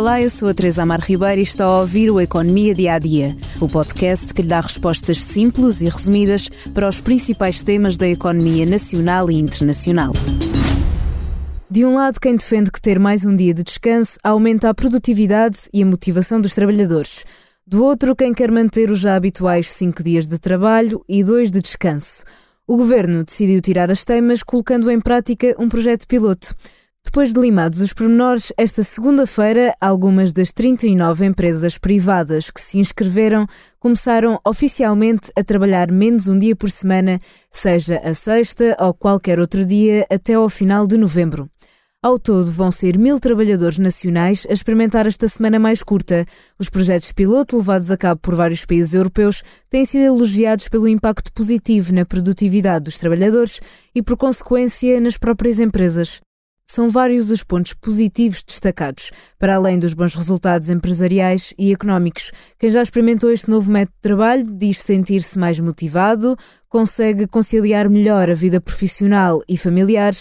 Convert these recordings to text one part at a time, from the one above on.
Olá, eu sou a Teresa Amar Ribeiro e está a ouvir o Economia Dia a Dia, o podcast que lhe dá respostas simples e resumidas para os principais temas da economia nacional e internacional. De um lado, quem defende que ter mais um dia de descanso aumenta a produtividade e a motivação dos trabalhadores. Do outro, quem quer manter os já habituais cinco dias de trabalho e dois de descanso. O governo decidiu tirar as teimas, colocando em prática um projeto piloto. Depois de limados os pormenores, esta segunda-feira, algumas das 39 empresas privadas que se inscreveram começaram oficialmente a trabalhar menos um dia por semana, seja a sexta ou qualquer outro dia, até ao final de novembro. Ao todo, vão ser mil trabalhadores nacionais a experimentar esta semana mais curta. Os projetos piloto, levados a cabo por vários países europeus, têm sido elogiados pelo impacto positivo na produtividade dos trabalhadores e, por consequência, nas próprias empresas. São vários os pontos positivos destacados, para além dos bons resultados empresariais e económicos. Quem já experimentou este novo método de trabalho diz sentir-se mais motivado, consegue conciliar melhor a vida profissional e familiar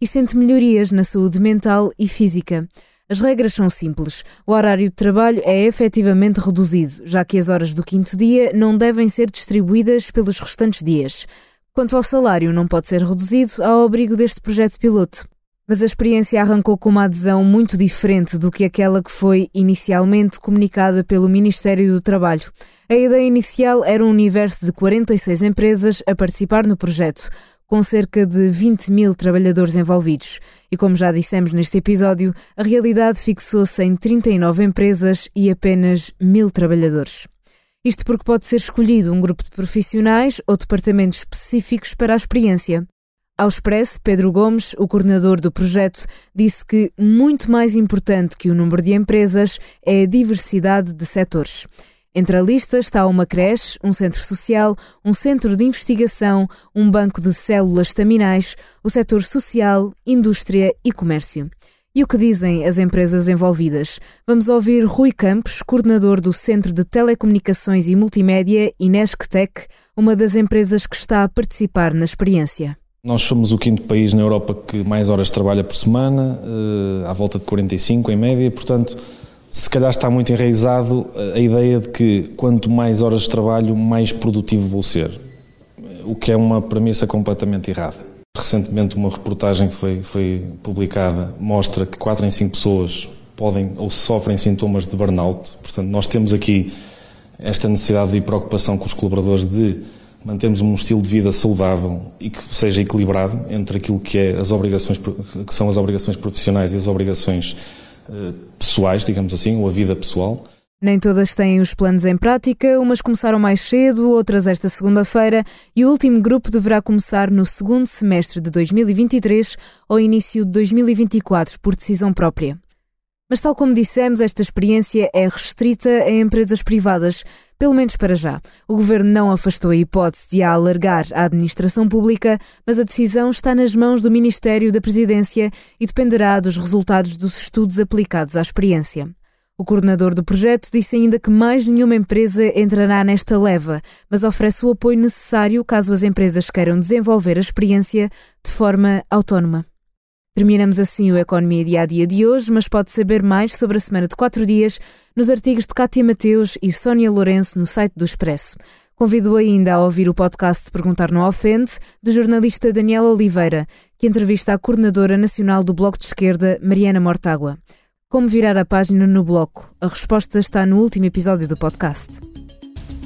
e sente melhorias na saúde mental e física. As regras são simples. O horário de trabalho é efetivamente reduzido, já que as horas do quinto dia não devem ser distribuídas pelos restantes dias. Quanto ao salário, não pode ser reduzido ao abrigo deste projeto piloto. Mas a experiência arrancou com uma adesão muito diferente do que aquela que foi inicialmente comunicada pelo Ministério do Trabalho. A ideia inicial era um universo de 46 empresas a participar no projeto, com cerca de 20 mil trabalhadores envolvidos. E como já dissemos neste episódio, a realidade fixou-se em 39 empresas e apenas mil trabalhadores. Isto porque pode ser escolhido um grupo de profissionais ou departamentos específicos para a experiência. Ao Expresso, Pedro Gomes, o coordenador do projeto, disse que muito mais importante que o número de empresas é a diversidade de setores. Entre a lista está uma creche, um centro social, um centro de investigação, um banco de células estaminais, o setor social, indústria e comércio. E o que dizem as empresas envolvidas? Vamos ouvir Rui Campos, coordenador do Centro de Telecomunicações e Multimédia, Inesctec, uma das empresas que está a participar na experiência. Nós somos o quinto país na Europa que mais horas trabalha por semana, eh, à volta de 45 em média, portanto, se calhar está muito enraizado a ideia de que quanto mais horas de trabalho, mais produtivo vou ser, o que é uma premissa completamente errada. Recentemente, uma reportagem que foi, foi publicada mostra que 4 em 5 pessoas podem ou sofrem sintomas de burnout, portanto, nós temos aqui esta necessidade e preocupação com os colaboradores de mantermos um estilo de vida saudável e que seja equilibrado entre aquilo que, é as obrigações, que são as obrigações profissionais e as obrigações eh, pessoais, digamos assim, ou a vida pessoal. Nem todas têm os planos em prática, umas começaram mais cedo, outras esta segunda-feira, e o último grupo deverá começar no segundo semestre de 2023 ou início de 2024, por decisão própria. Mas, tal como dissemos, esta experiência é restrita a empresas privadas, pelo menos para já. O governo não afastou a hipótese de a alargar à administração pública, mas a decisão está nas mãos do Ministério da Presidência e dependerá dos resultados dos estudos aplicados à experiência. O coordenador do projeto disse ainda que mais nenhuma empresa entrará nesta leva, mas oferece o apoio necessário caso as empresas queiram desenvolver a experiência de forma autónoma. Terminamos assim o Economia Dia a Dia de hoje, mas pode saber mais sobre a semana de quatro dias nos artigos de Cátia Mateus e Sónia Lourenço no site do Expresso. Convido ainda a ouvir o podcast de Perguntar Não Ofende, do jornalista Daniel Oliveira, que entrevista a coordenadora nacional do Bloco de Esquerda, Mariana Mortágua. Como virar a página no bloco? A resposta está no último episódio do podcast.